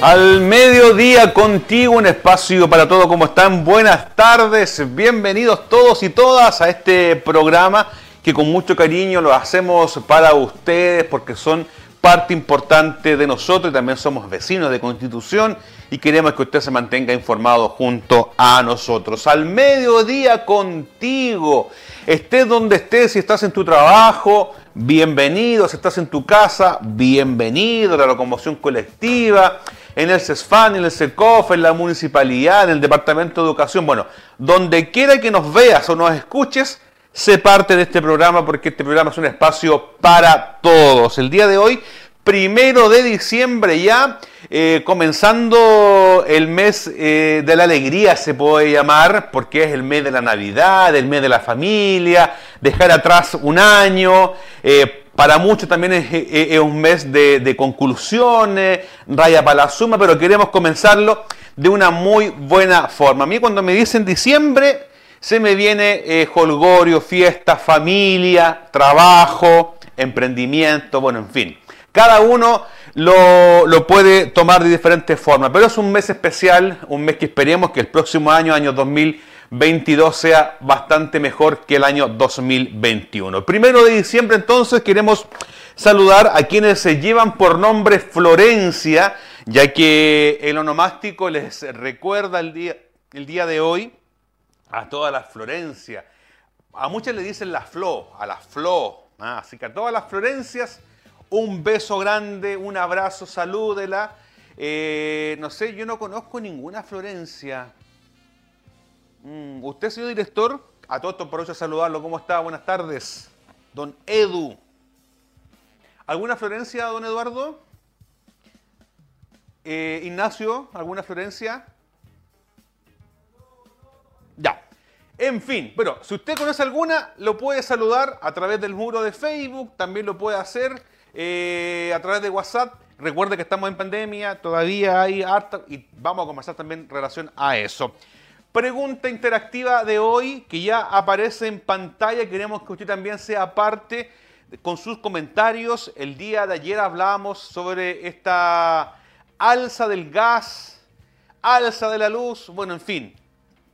Al mediodía contigo, un espacio para todo. ¿Cómo están? Buenas tardes. Bienvenidos todos y todas a este programa que con mucho cariño lo hacemos para ustedes porque son parte importante de nosotros y también somos vecinos de Constitución y queremos que usted se mantenga informado junto a nosotros. Al mediodía contigo, estés donde estés, si estás en tu trabajo, bienvenido, si estás en tu casa, bienvenido la locomoción colectiva, en el CESFAN, en el SECOF, en la municipalidad, en el Departamento de Educación, bueno, donde quiera que nos veas o nos escuches, sé parte de este programa porque este programa es un espacio para todos. El día de hoy, primero de diciembre ya, eh, comenzando el mes eh, de la alegría se puede llamar, porque es el mes de la Navidad, el mes de la familia, dejar atrás un año. Eh, para muchos también es, un mes de, conclusiones, raya para la suma, pero queremos comenzarlo de una muy buena forma. A mí cuando me dicen diciembre, se me viene eh, holgorio, fiesta, familia, trabajo, emprendimiento, bueno, en fin. Cada uno lo, lo, puede tomar de diferentes formas, pero es un mes especial, un mes que esperemos que el próximo año, año 2020, 22 sea bastante mejor que el año 2021. Primero de diciembre entonces queremos saludar a quienes se llevan por nombre Florencia, ya que el onomástico les recuerda el día, el día de hoy a todas las Florencia. A muchas le dicen la Flo, a la Flo. ¿ah? así que a todas las Florencias, un beso grande, un abrazo, salúdela. Eh, no sé, yo no conozco ninguna Florencia. Mm, usted, señor director, a todos por eso saludarlo. ¿Cómo está? Buenas tardes. Don Edu. ¿Alguna Florencia, don Eduardo? Eh, Ignacio, ¿alguna Florencia? Ya. En fin, bueno, si usted conoce alguna, lo puede saludar a través del muro de Facebook, también lo puede hacer eh, a través de WhatsApp. Recuerde que estamos en pandemia, todavía hay harta y vamos a conversar también en relación a eso. Pregunta interactiva de hoy que ya aparece en pantalla. Queremos que usted también sea parte con sus comentarios. El día de ayer hablábamos sobre esta alza del gas, alza de la luz, bueno, en fin.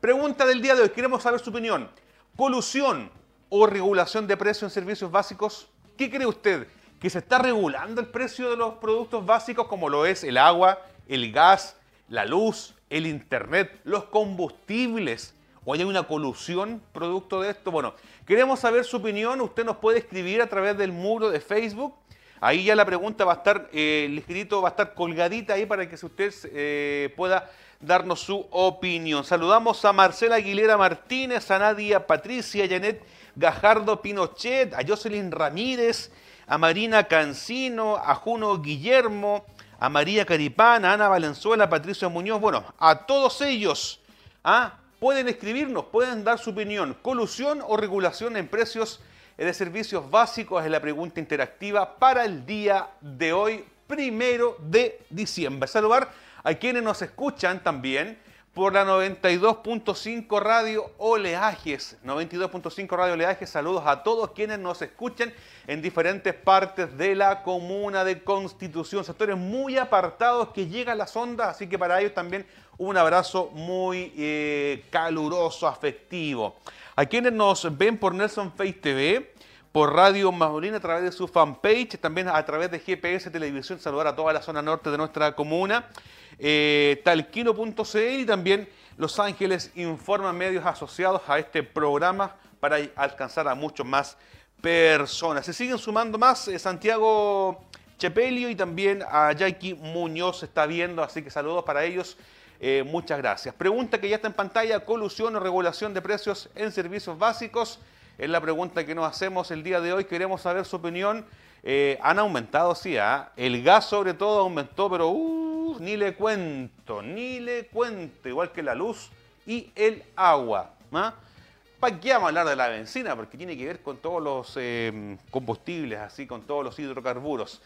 Pregunta del día de hoy, queremos saber su opinión. ¿Colusión o regulación de precios en servicios básicos? ¿Qué cree usted? ¿Que se está regulando el precio de los productos básicos como lo es el agua, el gas, la luz, el Internet, los combustibles, o hay una colusión producto de esto. Bueno, queremos saber su opinión. Usted nos puede escribir a través del muro de Facebook. Ahí ya la pregunta va a estar, eh, el escrito va a estar colgadita ahí para que usted eh, pueda darnos su opinión. Saludamos a Marcela Aguilera Martínez, a Nadia Patricia, Janet Gajardo Pinochet, a Jocelyn Ramírez, a Marina Cancino, a Juno Guillermo, a María Caripán, a Ana Valenzuela, a Patricio Muñoz, bueno, a todos ellos, ¿ah? pueden escribirnos, pueden dar su opinión. ¿Colusión o regulación en precios de servicios básicos? Es la pregunta interactiva para el día de hoy, primero de diciembre. Saludar a quienes nos escuchan también por la 92.5 Radio Oleajes. 92.5 Radio Oleajes. Saludos a todos quienes nos escuchan en diferentes partes de la comuna de Constitución. Sectores muy apartados que llegan las ondas, así que para ellos también un abrazo muy eh, caluroso, afectivo. A quienes nos ven por Nelson Face TV, por Radio Maulina a través de su fanpage, también a través de GPS Televisión, saludar a toda la zona norte de nuestra comuna eh, talquino.cl y también Los Ángeles informa medios asociados a este programa para alcanzar a muchos más personas. Se siguen sumando más eh, Santiago Chepelio y también a Jackie Muñoz está viendo, así que saludos para ellos. Eh, muchas gracias. Pregunta que ya está en pantalla, colusión o regulación de precios en servicios básicos. Es la pregunta que nos hacemos el día de hoy. Queremos saber su opinión. Eh, han aumentado, sí, ¿ah? el gas sobre todo aumentó, pero uh, ni le cuento, ni le cuento, igual que la luz y el agua. ¿ah? ¿Para qué vamos a hablar de la benzina? Porque tiene que ver con todos los eh, combustibles, así, con todos los hidrocarburos.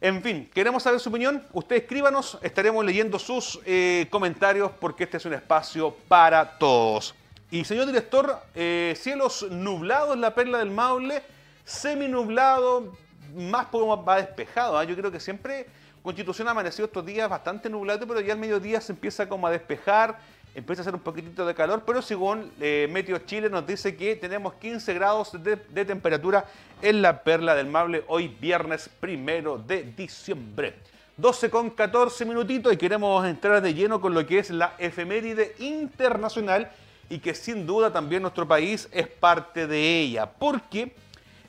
En fin, queremos saber su opinión. Usted escríbanos, estaremos leyendo sus eh, comentarios porque este es un espacio para todos. Y señor director, cielos nublados la perla del Maule, semi-nublado, más poco va despejado. ¿ah? Yo creo que siempre Constitución ha amanecido estos días bastante nublado, pero ya al mediodía se empieza como a despejar empieza a hacer un poquitito de calor, pero según eh, Chile nos dice que tenemos 15 grados de, temperatura en la Perla del Mable hoy viernes primero de diciembre. 12 con 14 minutitos y queremos entrar de lleno con lo que es la efeméride internacional y que sin duda también nuestro país es parte de ella, porque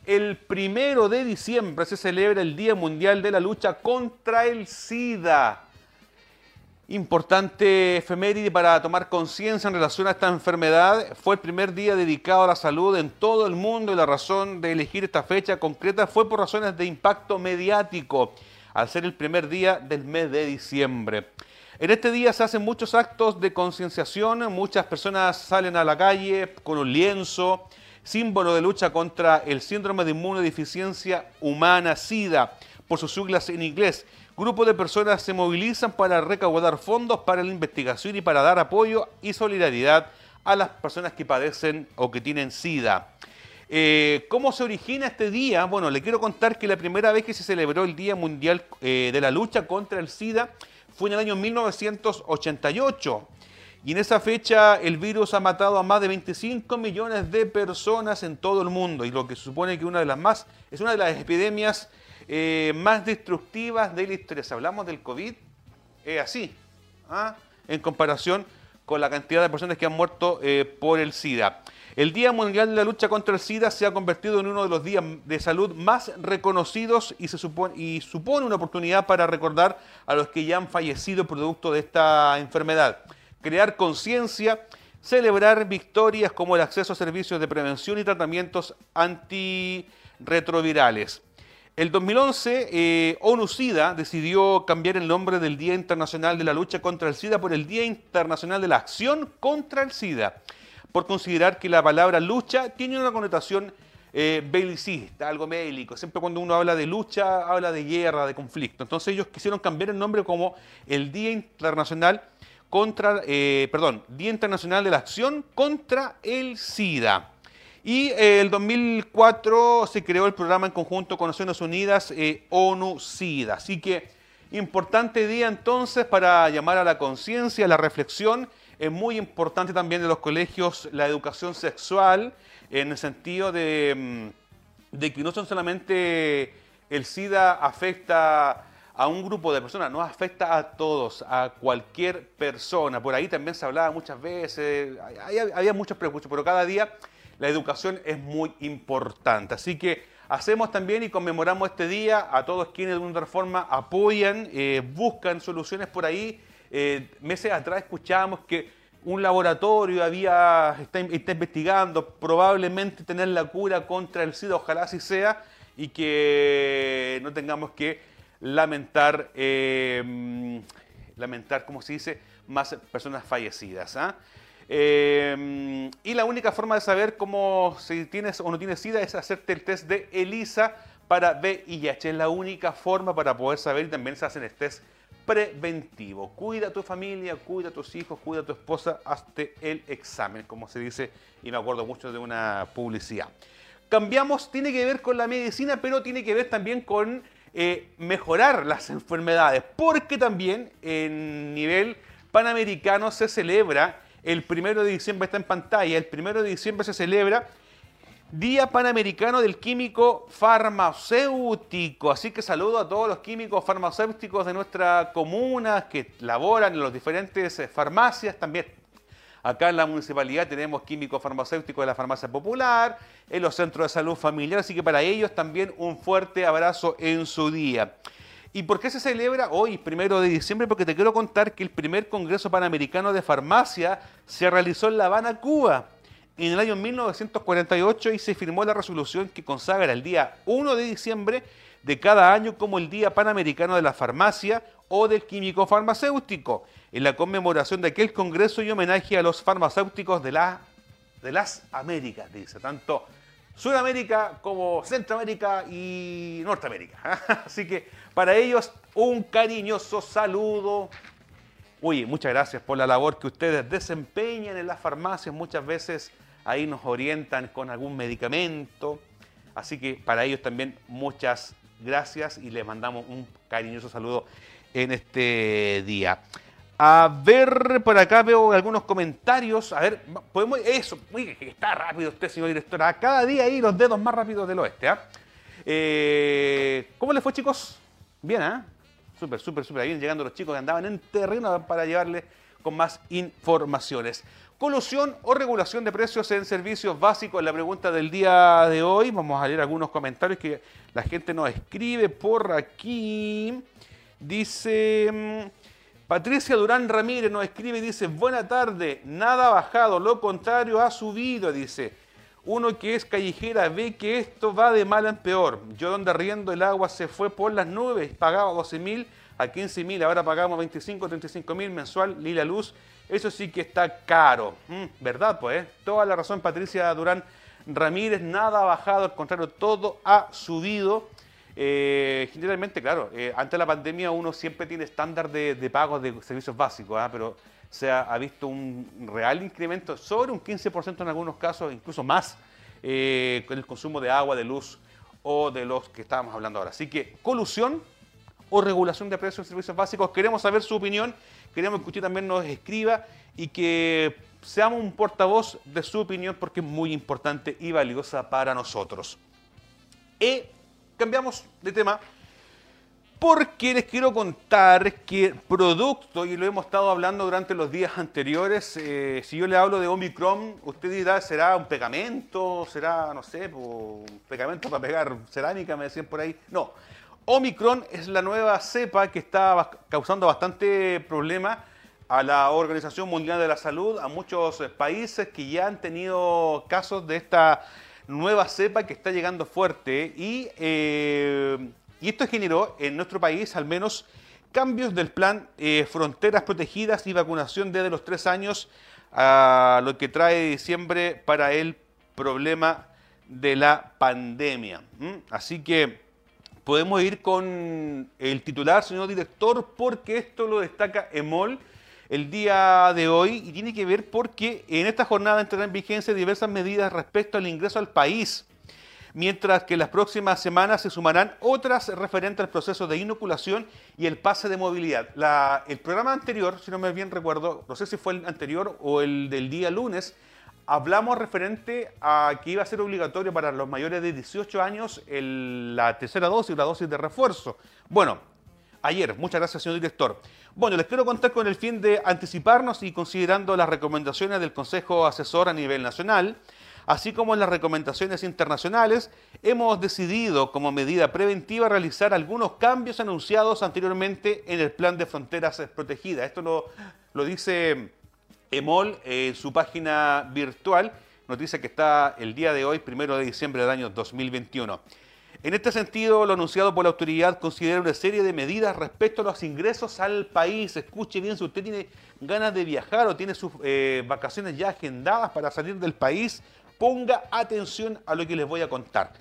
el primero de diciembre se celebra el Día Mundial de la Lucha contra el SIDA. Importante efeméride para tomar conciencia en relación a esta enfermedad. Fue el primer día dedicado a la salud en todo el mundo y la razón de elegir esta fecha concreta fue por razones de impacto mediático, al ser el primer día del mes de diciembre. En este día se hacen muchos actos de concienciación, muchas personas salen a la calle con un lienzo, símbolo de lucha contra el síndrome de inmunodeficiencia humana, SIDA, por sus siglas en inglés, Grupos de personas se movilizan para recaudar fondos para la investigación y para dar apoyo y solidaridad a las personas que padecen o que tienen SIDA. Eh, ¿Cómo se origina este día? Bueno, le quiero contar que la primera vez que se celebró el Día Mundial eh, de la Lucha contra el SIDA fue en el año 1988. Y en esa fecha el virus ha matado a más de 25 millones de personas en todo el mundo. Y lo que supone que una de las más, es una de las epidemias eh, más destructivas de la historia. Hablamos del COVID, es así, ¿ah? en comparación con la cantidad de personas que han muerto eh, por el SIDA. El Día Mundial de la Lucha contra el SIDA se ha convertido en uno de los días de salud más reconocidos y, se supone, y supone una oportunidad para recordar a los que ya han fallecido producto de esta enfermedad. Crear conciencia, celebrar victorias como el acceso a servicios de prevención y tratamientos antirretrovirales. El 2011, eh, ONU-SIDA decidió cambiar el nombre del Día Internacional de la Lucha contra el SIDA por el Día Internacional de la Acción contra el SIDA, por considerar que la palabra lucha tiene una connotación eh, belicista, algo bélico. Siempre cuando uno habla de lucha, habla de guerra, de conflicto. Entonces ellos quisieron cambiar el nombre como el Día Internacional contra, eh, perdón, Día Internacional de la Acción contra el SIDA. Y eh, el 2004 se creó el programa en conjunto con Naciones Unidas, eh, ONU-SIDA. Así que importante día entonces para llamar a la conciencia, a la reflexión. Es muy importante también de los colegios la educación sexual, en el sentido de, mm, de que no son solamente el SIDA afecta a un grupo de personas, no afecta a todos, a cualquier persona. Por ahí también se hablaba muchas veces, había, había muchos prejuicios, pero cada día la educación es muy importante. Así que hacemos también y conmemoramos este día a todos quienes de una forma apoyan, eh, buscan soluciones por ahí. Eh, meses atrás escuchábamos que un laboratorio había, está, investigando probablemente tener la cura contra el SIDA, ojalá así sea, y que no tengamos que lamentar, eh, lamentar, ¿cómo se dice?, más personas fallecidas. Em, y la única forma de saber cómo si tienes o no tienes SIDA es hacerte el test de ELISA para VIH. Es la única forma para poder saber y también se hacen el test preventivo. Cuida a tu familia, cuida a tus hijos, cuida a tu esposa, hazte el examen, como se dice, y me acuerdo mucho de una publicidad. Cambiamos, tiene que ver con la medicina, pero tiene que ver también con eh, mejorar las enfermedades, porque también en nivel panamericano se celebra el primero de diciembre está en pantalla. El primero de diciembre se celebra Día Panamericano del Químico Farmacéutico. Así que saludo a todos los químicos farmacéuticos de nuestra comuna que laboran en las diferentes farmacias. También acá en la municipalidad tenemos químicos farmacéuticos de la farmacia popular, en los centros de salud familiar. Así que para ellos también un fuerte abrazo en su día. ¿Y por qué se celebra hoy, primero de diciembre? Porque te quiero contar que el primer Congreso Panamericano de Farmacia se realizó en La Habana, Cuba, en el año 1948 y se firmó la resolución que consagra el día 1 de diciembre de cada año como el Día Panamericano de la Farmacia o del Químico Farmacéutico, en la conmemoración de aquel congreso y homenaje a los farmacéuticos de, la, de las Américas, dice, tanto Sudamérica como Centroamérica y Norteamérica. Así que para ellos un cariñoso saludo. Oye, muchas gracias por la labor que ustedes desempeñan en las farmacias. Muchas veces ahí nos orientan con algún medicamento. Así que para ellos también muchas gracias y les mandamos un cariñoso saludo en este día. A ver, por acá veo algunos comentarios. A ver, podemos. Eso, está rápido usted, señor director. Cada día ahí los dedos más rápidos del oeste. ¿ah? Eh, ¿Cómo les fue, chicos? Bien, ¿ah? Súper, súper, súper. Ahí llegando los chicos que andaban en terreno para llevarles con más informaciones. Colusión o regulación de precios en servicios básicos, la pregunta del día de hoy. Vamos a leer algunos comentarios que la gente nos escribe por aquí. Dice mm, Patricia Durán Ramírez, nos escribe y dice, buena tarde, nada ha bajado, lo contrario ha subido, dice. Uno que es callejera ve que esto va de mal en peor. Yo donde riendo el agua se fue por las nubes, pagaba 12 mil a 15 mil, ahora pagamos 25, 35 mil mensual, ni la luz eso sí que está caro, mm, ¿verdad? Pues eh? toda la razón Patricia Durán Ramírez, nada ha bajado, al contrario, todo ha subido. Eh, generalmente, claro, eh, antes de la pandemia uno siempre tiene estándar de, de pagos de servicios básicos, ¿ah? pero se ha, visto un real incremento sobre un 15% en algunos casos, incluso más, con el consumo de agua, de luz o de los que estábamos hablando ahora. Así que colusión o regulación de precios en servicios básicos, queremos saber su opinión Queremos que usted también nos escriba y que seamos un portavoz de su opinión porque es muy importante y valiosa para nosotros. Y cambiamos de tema porque les quiero contar que producto, y lo hemos estado hablando durante los días anteriores, eh, si yo le hablo de Omicron, usted dirá, ¿será un pegamento? ¿Será, no sé, un pegamento para pegar cerámica? Me decían por ahí. No, Omicron es la nueva cepa que está causando bastante problema a la Organización Mundial de la Salud, a muchos países que ya han tenido casos de esta nueva cepa que está llegando fuerte y, eh, y esto generó en nuestro país al menos cambios del plan eh, Fronteras Protegidas y vacunación desde los tres años a lo que trae diciembre para el problema de la pandemia. Así que podemos ir con el titular, señor director, porque esto lo destaca EMOL el día de hoy y tiene que ver porque en esta jornada entrarán en vigencia diversas medidas respecto al ingreso al país, mientras que las próximas semanas se sumarán otras referentes al proceso de inoculación y el pase de movilidad. el programa anterior, si no me bien recuerdo, no sé si fue el anterior o el del día lunes, hablamos referente a que iba a ser obligatorio para los mayores de 18 años la tercera dosis, la dosis de refuerzo. Bueno, ayer, muchas gracias señor director. Bueno, les quiero contar con el fin de anticiparnos y considerando las recomendaciones del Consejo Asesor a nivel nacional, así como las recomendaciones internacionales, hemos decidido como medida preventiva realizar algunos cambios anunciados anteriormente en el plan de fronteras protegidas. Esto lo, dice EMOL, en su página virtual, dice que está el día de hoy, primero de diciembre del año 2021. En este sentido, lo anunciado por la autoridad considera una serie de medidas respecto a los ingresos al país. Escuche bien, si usted tiene ganas de viajar o tiene sus eh, vacaciones ya agendadas para salir del país, ponga atención a lo que les voy a contar.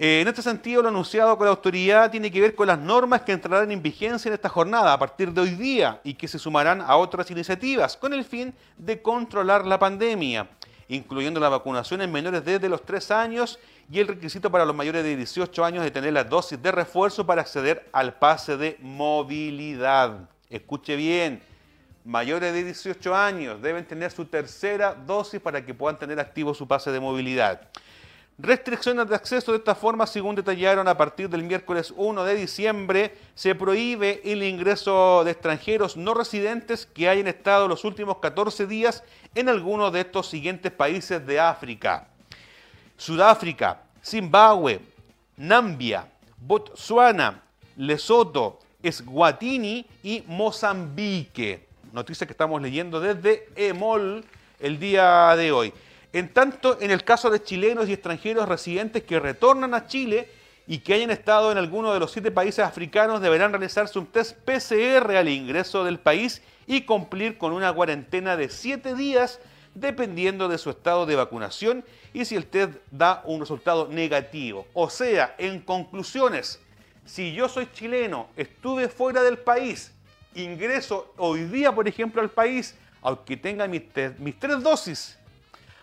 Eh, en este sentido, lo anunciado con la autoridad tiene que ver con las normas que entrarán en vigencia en esta jornada a partir de hoy día y que se sumarán a otras iniciativas con el fin de controlar la pandemia, incluyendo la vacunación en menores desde los 3 años y el requisito para los mayores de 18 años de tener la dosis de refuerzo para acceder al pase de movilidad. Escuche bien, mayores de 18 años deben tener su tercera dosis para que puedan tener activo su pase de movilidad. Restricciones de acceso de esta forma, según detallaron a partir del miércoles 1 de diciembre, se prohíbe el ingreso de extranjeros no residentes que hayan estado los últimos 14 días en alguno de estos siguientes países de África. Sudáfrica, Zimbabue, Nambia, Botsuana, Lesoto, Eswatini y Mozambique. Noticia que estamos leyendo desde EMOL el día de hoy. En tanto, en el caso de chilenos y extranjeros residentes que retornan a Chile y que hayan estado en alguno de los siete países africanos, deberán realizarse un test PCR al ingreso del país y cumplir con una cuarentena de siete días dependiendo de su estado de vacunación y si el test da un resultado negativo. O sea, en conclusiones, si yo soy chileno, estuve fuera del país, ingreso hoy día, por ejemplo, al país, aunque tenga mis, mis tres dosis,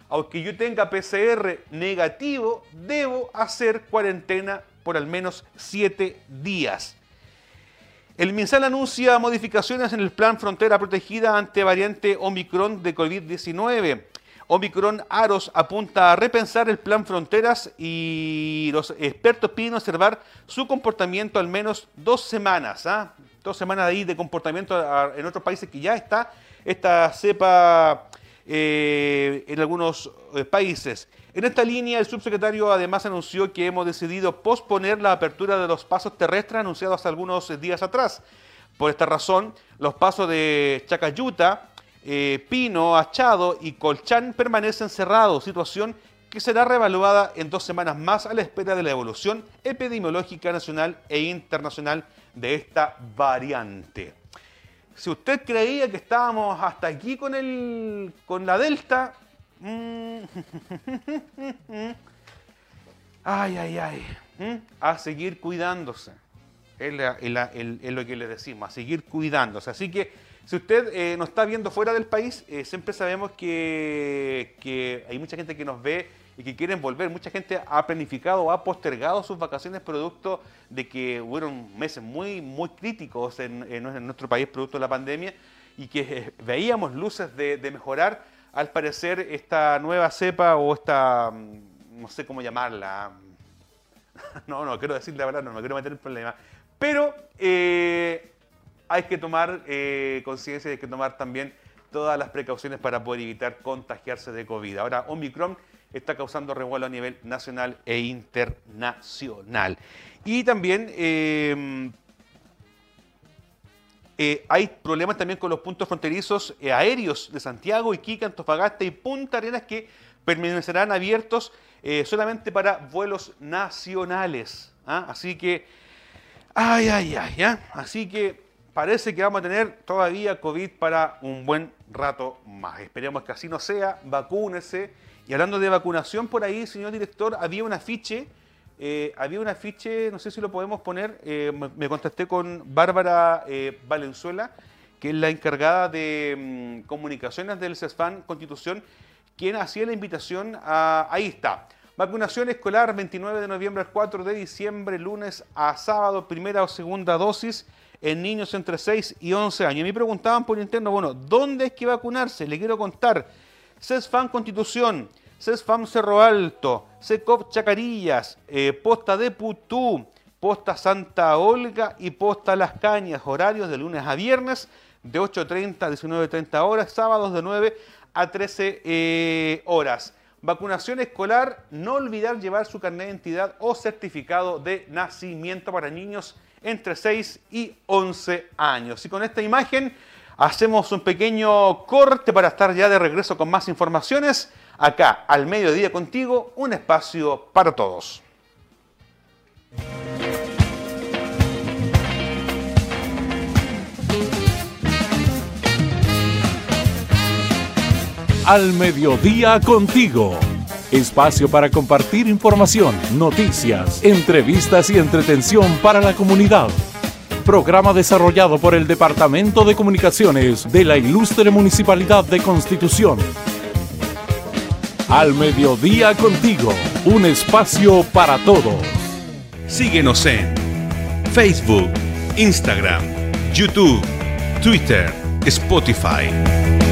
aunque yo tenga PCR negativo, debo hacer cuarentena por al menos siete días. El MinSal anuncia modificaciones en el plan Frontera Protegida ante variante Omicron de COVID-19. Omicron Aros apunta a repensar el plan Fronteras y los expertos piden observar su comportamiento al menos dos semanas. ¿ah? Dos semanas ahí de comportamiento en otros países que ya está esta cepa eh, en algunos eh, países. En esta línea, el subsecretario además anunció que hemos decidido posponer la apertura de los pasos terrestres anunciados algunos días atrás. Por esta razón, los pasos de Chacayuta, eh, Pino, Achado y Colchán permanecen cerrados, situación que será reevaluada en dos semanas más a la espera de la evolución epidemiológica nacional e internacional de esta variante. Si usted creía que estábamos hasta aquí con, el, con la Delta, Mm. Ay, ay, ay. ¿Mm? A seguir cuidándose. Es, lo que le decimos, a seguir cuidándose. Así que si usted eh, nos está viendo fuera del país, eh, siempre sabemos que, hay mucha gente que nos ve y que quieren volver. Mucha gente ha planificado ha postergado sus vacaciones producto de que hubieron meses muy, muy críticos en, nuestro país producto de la pandemia y que eh, veíamos luces de, mejorar al parecer esta nueva cepa o esta, mm, no sé cómo llamarla, no, no, quiero decir la verdad, no me quiero meter en problema, pero eh, hay que tomar eh, conciencia y hay que tomar también todas las precauciones para poder evitar contagiarse de COVID. Ahora, Omicron está causando revuelo a nivel nacional e internacional. Y también... Eh, eh, hay problemas también con los puntos fronterizos eh, aéreos de Santiago, Iquique, Antofagasta y Punta Arenas que permanecerán abiertos eh, solamente para vuelos nacionales. ¿ah? Así que, ay, ay, ay, así que parece que vamos a tener todavía COVID para un buen rato más. Esperemos que así no sea, vacúnese. Y hablando de vacunación, por ahí, señor director, había un afiche eh, había un afiche, no sé si lo podemos poner, eh, me, contacté con Bárbara eh, Valenzuela, que es la encargada de mm, comunicaciones del CESFAN Constitución, quien hacía la invitación a... Ahí está. Vacunación escolar 29 de noviembre al 4 de diciembre, lunes a sábado, primera o segunda dosis en niños entre 6 y 11 años. Y me preguntaban por interno, bueno, ¿dónde es que vacunarse? Le quiero contar. CESFAN Constitución CESFAM Cerro Alto, SECOP Chacarillas, eh, Posta de Putú, Posta Santa Olga y Posta Las Cañas, horarios de lunes a viernes de 8.30 a 19.30 horas, sábados de 9 a 13 eh, horas. Vacunación escolar, no olvidar llevar su carnet de identidad o certificado de nacimiento para niños entre 6 y 11 años. Y con esta imagen hacemos un pequeño corte para estar ya de regreso con más informaciones acá al mediodía contigo, un espacio para todos. Al mediodía contigo. Espacio para compartir información, noticias, entrevistas y entretención para la comunidad. Programa desarrollado por el Departamento de Comunicaciones de la Ilustre Municipalidad de Constitución al mediodía contigo, un espacio para todos. Síguenos en Facebook, Instagram, YouTube, Twitter, Spotify.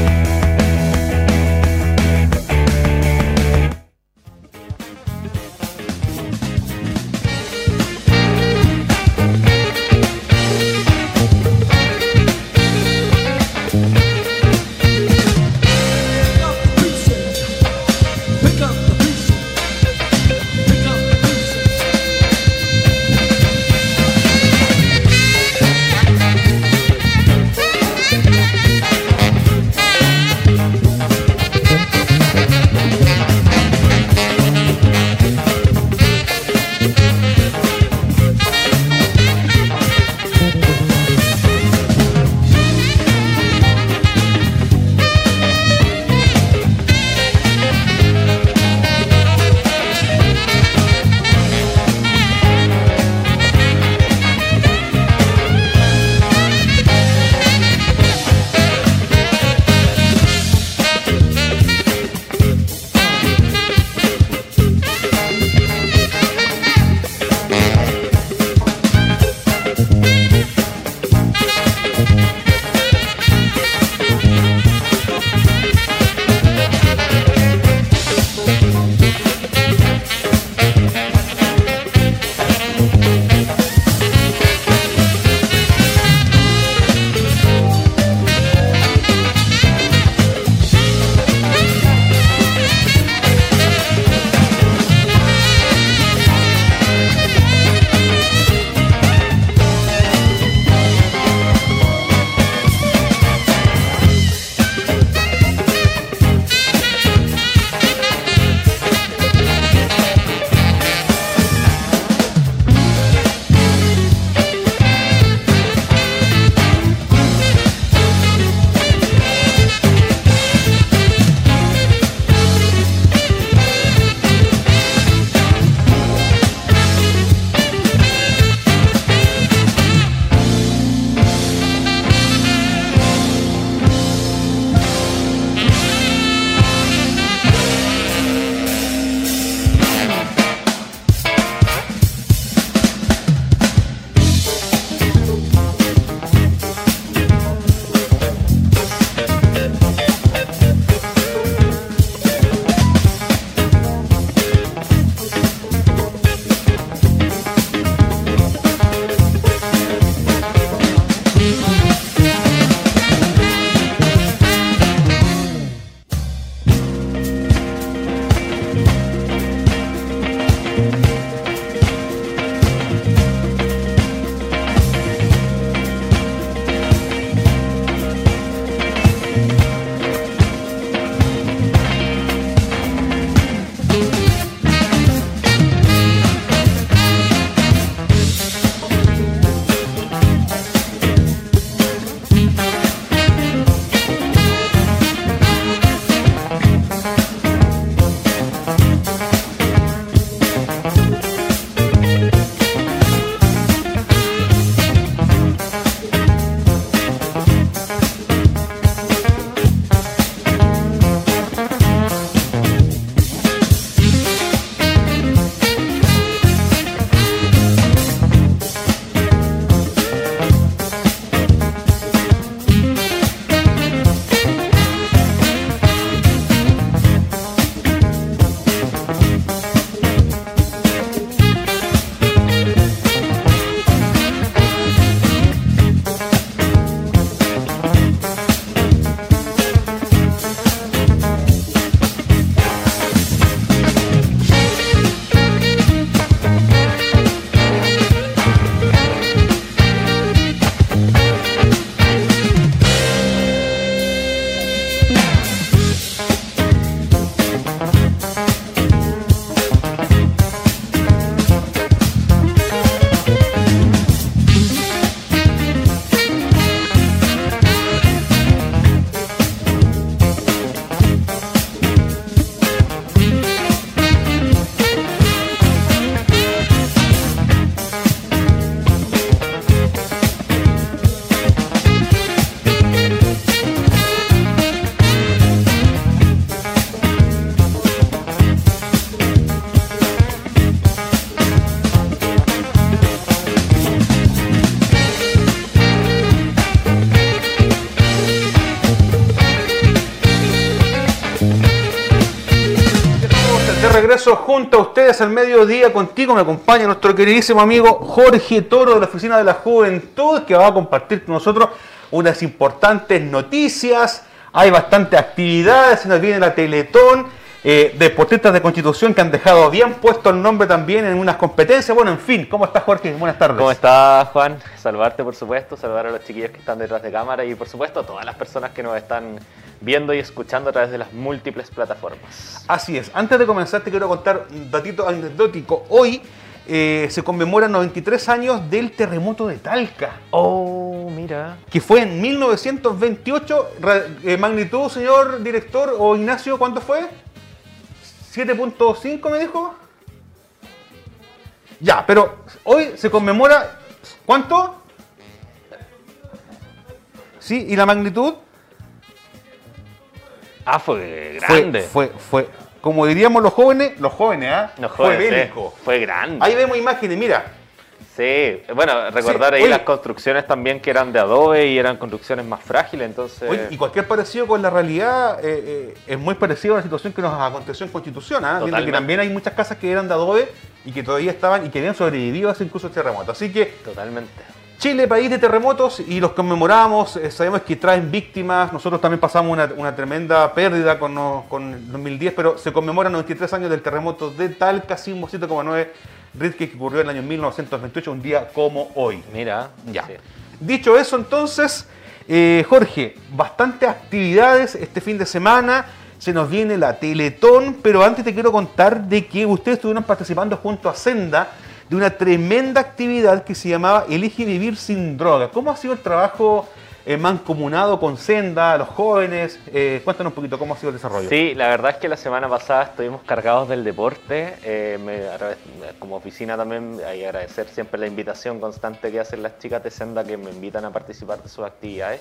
Ustedes al mediodía. Contigo me acompaña nuestro queridísimo amigo Jorge Toro de la Oficina de la Juventud, que va a compartir con nosotros unas importantes noticias. Hay bastantes actividades, se nos viene la Teletón, eh, deportistas de Constitución que han dejado bien puesto el nombre también en unas competencias. Bueno, en fin, ¿cómo estás Jorge? Buenas tardes. ¿Cómo estás Juan? Saludarte por supuesto, saludar a los chiquillos que están detrás de cámara y por supuesto a todas las personas que nos están viendo y escuchando a través de las múltiples plataformas. Así es. Antes de comenzar te quiero contar un datito anecdótico. Hoy eh, se conmemoran 93 años del terremoto de Talca. Oh, mira. Que fue en 1928. Ra- eh, magnitud, señor director o Ignacio, ¿cuánto fue? 7.5 me dijo. Ya, pero hoy se conmemora. ¿Cuánto? Sí, ¿y la magnitud? Ah, fue grande. Fue, fue, como diríamos los jóvenes, los jóvenes, ¿ah? Fue sí. bélico. Fue grande. Ahí vemos imágenes, mira. Sí, bueno, recordar Sí, ahí oye. las construcciones también que eran de adobe y eran construcciones más frágiles, entonces... Oye, y cualquier parecido con la realidad eh, eh, es muy parecido a la situación que nos aconteció en Constitución. ¿ah? Que también hay muchas casas que eran de adobe y que todavía estaban y que habían sobrevivido a ese incluso terremoto. Así que Totalmente. Chile, país de terremotos, y los conmemoramos, eh, sabemos que traen víctimas, nosotros también pasamos una, una tremenda pérdida con, no- con el 2010, pero se conmemoran 93 años del terremoto de Talca, sismo 7,9 Richter que ocurrió en el año 1928, un día como hoy. Mira. Ya. sí. Dicho eso, entonces, eh, Jorge, bastantes actividades este fin de semana. Se nos viene la Teletón, pero antes te quiero contar de que ustedes estuvieron participando junto a Senda de una tremenda actividad que se llamaba Elige Vivir sin Droga. ¿Cómo ha sido el trabajo eh, mancomunado con Senda, los jóvenes? Eh, cuéntanos un poquito cómo ha sido el desarrollo. Sí, la verdad es que la semana pasada estuvimos cargados del deporte. eh, como oficina también hay que agradecer siempre la invitación constante que hacen las chicas de Senda que me invitan a participar de sus actividades.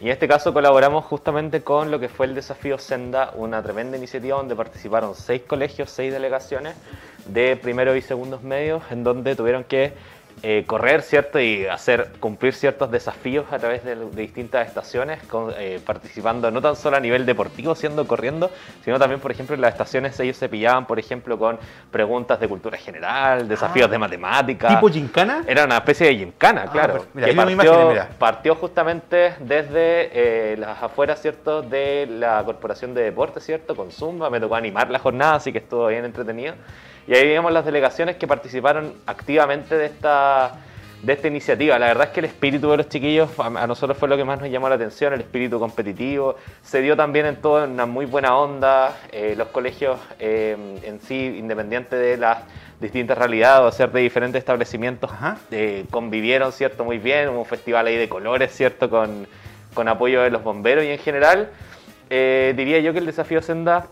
Y en este caso colaboramos justamente con lo que fue el desafío Senda, una tremenda iniciativa donde participaron seis colegios, seis delegaciones de primero y segundos medios, en donde tuvieron que eh, correr, ¿cierto? Y hacer cumplir ciertos desafíos a través de, de distintas estaciones, con- eh, participando no tan solo a nivel deportivo, siendo corriendo, sino también, por ejemplo, en las estaciones ellos se pillaban, por ejemplo, con preguntas de cultura general, desafíos Ah. de matemática. ¿Tipo gincana? Era una especie de gincana, Ah, claro. mira, que partió, partió justamente desde eh, las afueras, ¿cierto? De la Corporación de Deportes, ¿cierto? Con Zumba. Me tocó animar la jornada, así que estuvo bien entretenido. Y ahí vimos las delegaciones que participaron activamente de esta, de esta iniciativa. La verdad es que el espíritu de los chiquillos a, nosotros fue lo que más nos llamó la atención, el espíritu competitivo. Se dio también en todo en una muy buena onda. Eh, los colegios eh, en sí, independiente de las distintas realidades o ser de diferentes establecimientos, eh, convivieron, ¿cierto? Muy bien. Hubo un festival ahí de colores, ¿cierto? Con, con apoyo de los bomberos y en general, eh, diría yo que el desafío Senda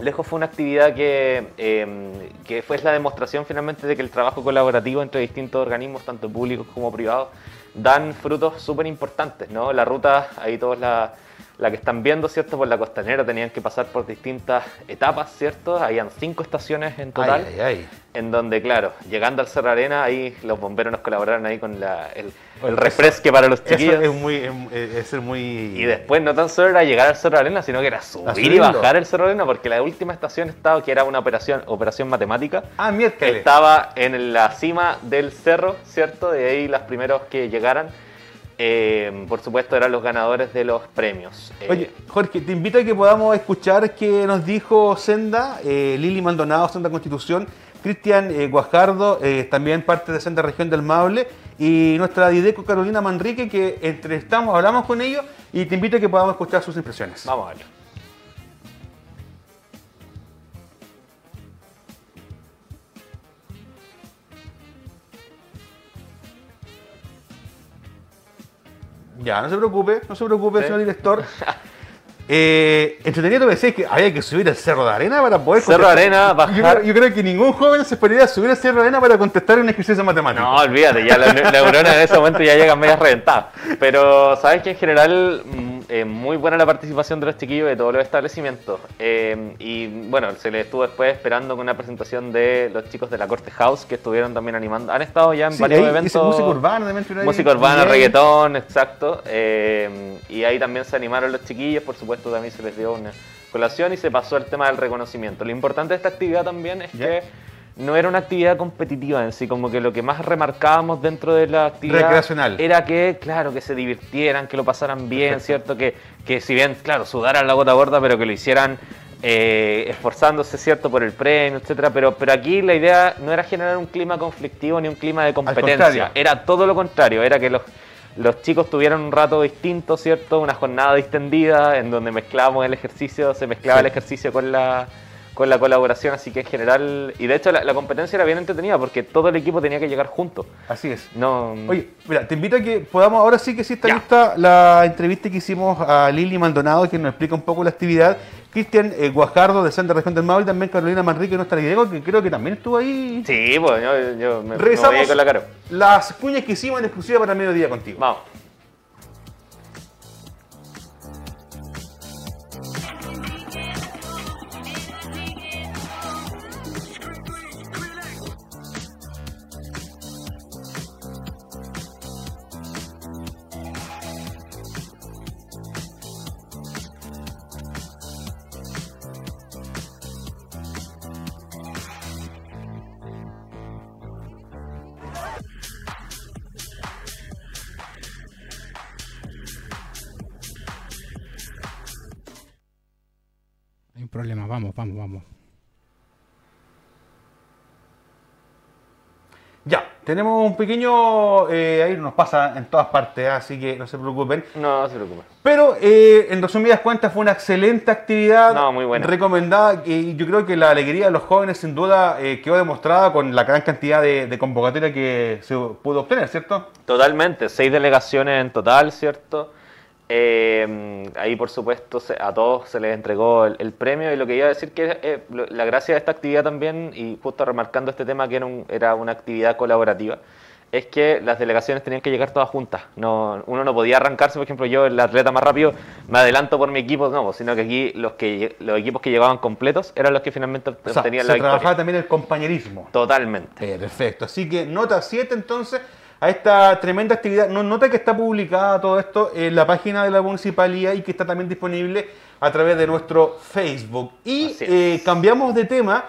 Lejos fue una actividad que, eh, que fue la demostración finalmente de que el trabajo colaborativo entre distintos organismos, tanto públicos como privados, dan frutos súper importantes, ¿no? La ruta, ahí todos la, la que están viendo, ¿cierto? Por la costanera tenían que pasar por distintas etapas, ¿cierto? Habían cinco estaciones en total Ay, ay, ay. en donde, claro, llegando al Cerro Arena, ahí los bomberos nos colaboraron ahí con la- el, el refresque para los Eso chiquillos. es muy, es, es muy... Y después no tan solo era llegar al Cerro Arena, sino que era subir y bajar el Cerro Arena, porque la última estación estaba, que era una operación, operación matemática, Ah, miércoles. estaba en la cima del cerro, ¿cierto? De ahí los primeros que llegaran, eh, por supuesto, eran los ganadores de los premios. Eh, Oye, Jorge, te invito a que podamos escuchar qué nos dijo Senda, eh, Lili Maldonado, Senda Constitución, Cristian eh, Guajardo, eh, también parte de Senda Región del Maule, y nuestra Dideco Carolina Manrique, que entrevistamos, hablamos con ellos, y te invito a que podamos escuchar sus impresiones. Vamos a verlo. Ya, no se preocupe, no se preocupe, Sí. señor director. Eh, entretenido me decís que había que subir el Cerro de Arena para poder Cerro contestar. de Arena, Yo bajar- creo, yo creo que ningún joven se esperaría subir el Cerro de Arena para contestar una ejercicio matemático. No, olvídate, ya la, neurona en ese momento ya llegan medias reventadas. Pero sabes que en general eh, muy buena la participación de los chiquillos de todos los establecimientos. Eh, y bueno, se les estuvo después esperando con una presentación de los chicos de la Corte House que estuvieron también animando. Han estado ya en Sí, varios ahí eventos. música urbana también. Música urbana, reggaetón, exacto. Eh, y ahí también se animaron los chiquillos, por supuesto también se les dio una, colación y se pasó el tema del reconocimiento. Lo importante de esta actividad también es que no era una actividad competitiva en sí, como que lo que más remarcábamos dentro de la actividad Recreacional. era que, claro, que se divirtieran, que lo pasaran bien, ¿cierto? Que, que si bien, claro, sudaran la gota gorda, pero que lo hicieran eh, esforzándose, ¿cierto?, por el premio, etcétera. Pero, pero aquí la idea no era generar un clima conflictivo ni un clima de competencia, era todo lo contrario, era que los, los chicos tuvieran un rato distinto, ¿cierto? Una jornada distendida en donde mezclábamos el ejercicio, se mezclaba Sí. el ejercicio con la, con la colaboración, así que en general, y de hecho la, la competencia era bien entretenida porque todo el equipo tenía que llegar junto. Así es. No, Oye, mira, te invito a que podamos, ahora sí que sí está Ya. lista la entrevista que hicimos a Lili Maldonado, que nos explica un poco la actividad. Cristian eh, Guajardo, de Santa Región del Maule, y también Carolina Manrique, nuestra Diego, que creo que también estuvo ahí. Sí, pues yo, yo me, voy con la cara. las cuñas que hicimos en exclusiva para mediodía contigo. Vamos. Vamos, vamos, vamos. Ya, tenemos un pequeño. eh, ahí nos pasa en todas partes, así que no se preocupen. No, no se preocupe. Pero eh, en resumidas cuentas fue una excelente actividad. No, muy buena. Recomendada. Y yo creo que la alegría de los jóvenes sin duda eh, quedó demostrada con la gran cantidad de, de convocatoria que se pudo obtener, ¿cierto? Totalmente, seis delegaciones en total, ¿cierto? Eh, ahí, por supuesto, se- a todos se les entregó el, el premio y lo que iba a decir que eh, lo- la gracia de esta actividad también, y justo remarcando este tema que era, un- era una actividad colaborativa, es que las delegaciones tenían que llegar todas juntas. No, uno no podía arrancarse, por ejemplo, yo, el atleta más rápido, me adelanto por mi equipo, no, sino que aquí los, que, los equipos que llegaban completos eran los que finalmente O sea, obtenían se la victoria. trabajaba también el compañerismo. Totalmente. Perfecto. Así que nota 7 entonces a esta tremenda actividad. No- Nota que está publicada todo esto en la página de la municipalidad y que está también disponible a través de nuestro Facebook. Y eh, cambiamos de tema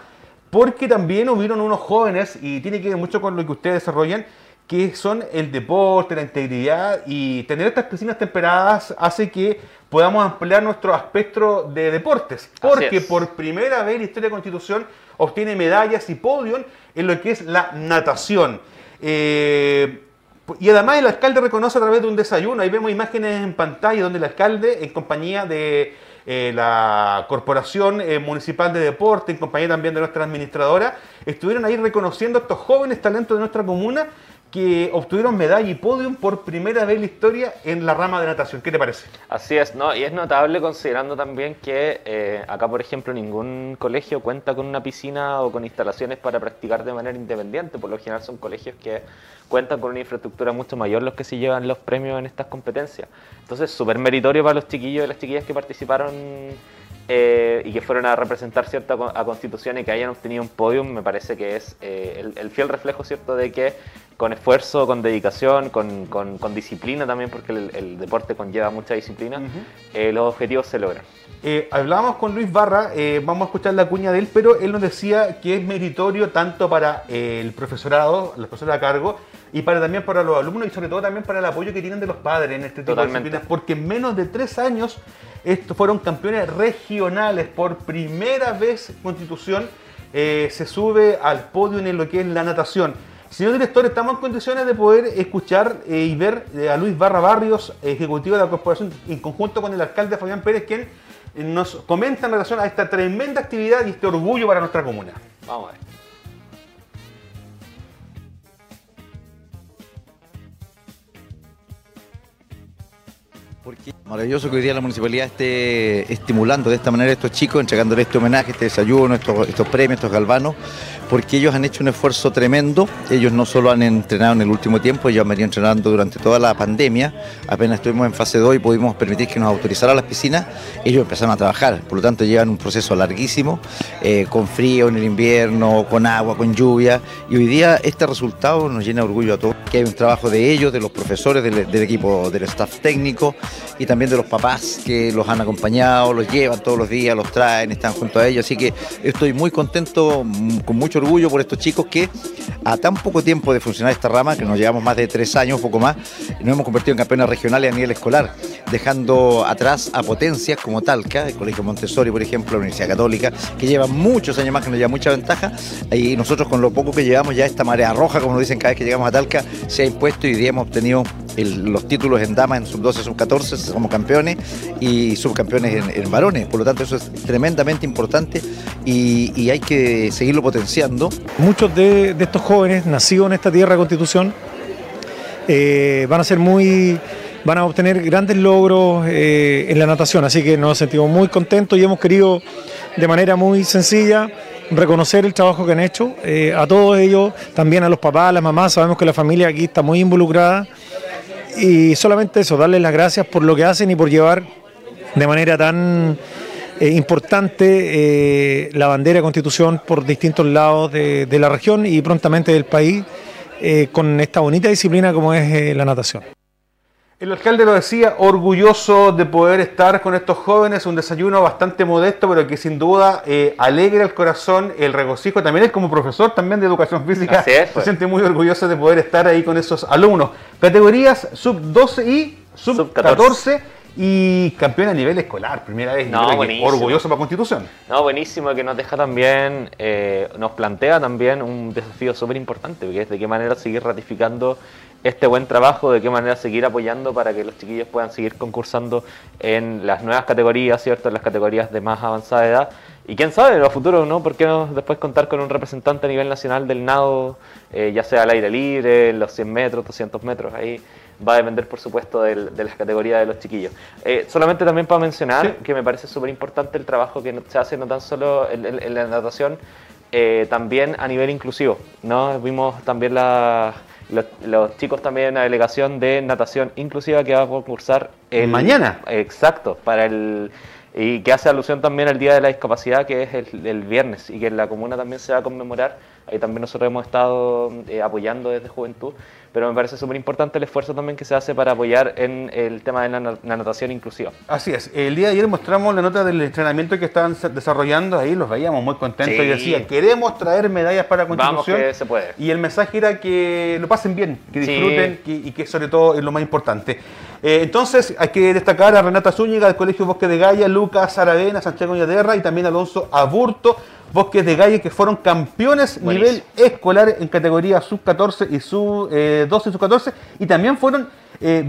porque también hubieron unos jóvenes, y tiene que ver mucho con lo que ustedes desarrollan, que son el deporte, la integridad y tener estas piscinas temperadas hace que podamos ampliar nuestro espectro de deportes. Porque por primera vez la historia de Constitución obtiene medallas y podium en lo que es la natación. Eh, y además el alcalde reconoce a través de un desayuno, ahí vemos imágenes en pantalla donde el alcalde, en compañía de eh, la Corporación eh, Municipal de Deporte, en compañía también de nuestra administradora, estuvieron ahí reconociendo a estos jóvenes talentos de nuestra comuna que obtuvieron medalla y podium por primera vez en la historia en la rama de natación. ¿Qué te parece? Así es, ¿no? Y es notable considerando también que eh, acá, por ejemplo, ningún colegio cuenta con una piscina o con instalaciones para practicar de manera independiente. Por lo general son colegios que cuentan con una infraestructura mucho mayor los que se llevan los premios en estas competencias. Entonces, súper meritorio para los chiquillos y las chiquillas que participaron eh, y que fueron a representar cierta a Constitución y que hayan obtenido un podium, me parece que es eh, el, el fiel reflejo, ¿cierto?, de que con esfuerzo, con dedicación, con, con- con disciplina también, porque el, el deporte conlleva mucha disciplina, eh, los objetivos se logran. Hablábamos con Luis Barra, vamos a escuchar la cuña de él, pero él nos decía que es meritorio tanto para el profesorado, la profesora a cargo, y para también para los alumnos y sobre todo también para el apoyo que tienen de los padres en este tipo Totalmente. de disciplinas, porque en menos de tres años estos fueron campeones regionales por primera vez Constitución eh, se sube al podio en lo que es la natación. Señor director, estamos en condiciones de poder escuchar eh, y ver eh, a Luis Barra Barrios, ejecutivo de la corporación, en conjunto con el alcalde Fabián Pérez, quien nos comenta en relación a esta tremenda actividad y este orgullo para nuestra comuna. Vamos a ver. Porque maravilloso que hoy día la municipalidad esté estimulando de esta manera a estos chicos, entregándoles este homenaje, este desayuno, estos, premios, estos galvanos, porque ellos han hecho un esfuerzo tremendo. Ellos no solo han entrenado en el último tiempo, ellos han venido entrenando durante toda la pandemia. Apenas estuvimos en fase 2 y pudimos permitir que nos autorizaran las piscinas, ellos empezaron a trabajar. Por lo tanto, llevan un proceso larguísimo, eh, con frío en el invierno, con agua, con lluvia. Y hoy día este resultado nos llena de orgullo a todos, que hay un trabajo de ellos, de los profesores, del equipo, del staff técnico y también de los papás que los han acompañado, los llevan todos los días, los traen, están junto a ellos. Así que estoy muy contento, mm, con mucho orgullo por estos chicos que a tan poco tiempo de funcionar esta rama, que nos llevamos más de tres años, poco más, nos hemos convertido en campeones regionales a nivel escolar, dejando atrás a potencias como Talca, el Colegio Montessori, por ejemplo, la Universidad Católica, que lleva muchos años más, que nos lleva mucha ventaja, y nosotros con lo poco que llevamos ya esta marea roja, como nos dicen cada vez que llegamos a Talca, se ha impuesto y hoy día hemos obtenido los títulos en damas en sub-12, sub-14, somos campeones y subcampeones en, varones, por lo tanto eso es tremendamente importante y, hay que seguirlo potenciando. Muchos de, de estos jóvenes nacidos en esta tierra de Constitución eh, van a ser muy, van a obtener grandes logros eh, en la natación, así que nos sentimos muy contentos y hemos querido de manera muy sencilla reconocer el trabajo que han hecho eh, a todos ellos, también a los papás, a las mamás, sabemos que la familia aquí está muy involucrada y solamente eso, darles las gracias por lo que hacen y por llevar de manera tan eh, importante eh, la bandera de Constitución por distintos lados de, de la región y prontamente del país eh, con esta bonita disciplina como es eh, la natación. El alcalde lo decía, orgulloso de poder estar con estos jóvenes, un desayuno bastante modesto, pero que sin duda eh, alegra el corazón, el regocijo. También él como profesor también de educación física es, se pues. siente muy orgulloso de poder estar ahí con esos alumnos. Categorías sub-12 y sub-14 y campeón a nivel escolar, primera vez. No, orgulloso para Constitución. No, buenísimo que nos deja también, eh, nos plantea también un desafío súper importante, que es de qué manera seguir ratificando este buen trabajo, de qué manera seguir apoyando para que los chiquillos puedan seguir concursando en las nuevas categorías, ¿cierto? En las categorías de más avanzada edad. Y quién sabe, en el futuro, ¿no? ¿Por qué no después contar con un representante a nivel nacional del nado, eh, ya sea al aire libre, los 100 metros, 200 metros? Ahí va a depender, por supuesto, del- de las categorías de los chiquillos. Eh, solamente también para mencionar Sí. que me parece súper importante el trabajo que se hace no tan solo en, en- en la natación, eh, también a nivel inclusivo. ¿no? Vimos también la- los, los chicos también, la delegación de natación inclusiva que va a concursar el, Mañana. Exacto, para el y que hace alusión también al Día de la Discapacidad, que es el, el viernes, y que en la comuna también se va a conmemorar. Ahí también nosotros hemos estado eh, apoyando desde Juventud, pero me parece súper importante el esfuerzo también que se hace para apoyar en el tema de la, na- la natación inclusiva. Así es. El día de ayer mostramos la nota del entrenamiento que estaban sa- desarrollando ahí, los veíamos muy contentos Sí. y decía, queremos traer medallas para Vamos Constitución. que se puede. Y el mensaje era que lo pasen bien, que Sí. disfruten que- y que sobre todo es lo más importante. Eh, entonces hay que destacar a Renata Zúñiga del Colegio Bosque de Gaya, Lucas Aravena, Santiago Ñaterra y también Alonso Aburto, Bosques de Gaya, que fueron campeones Buenísimo. nivel escolar en categoría sub-14 y sub-12 y sub-14 y también fueron eh,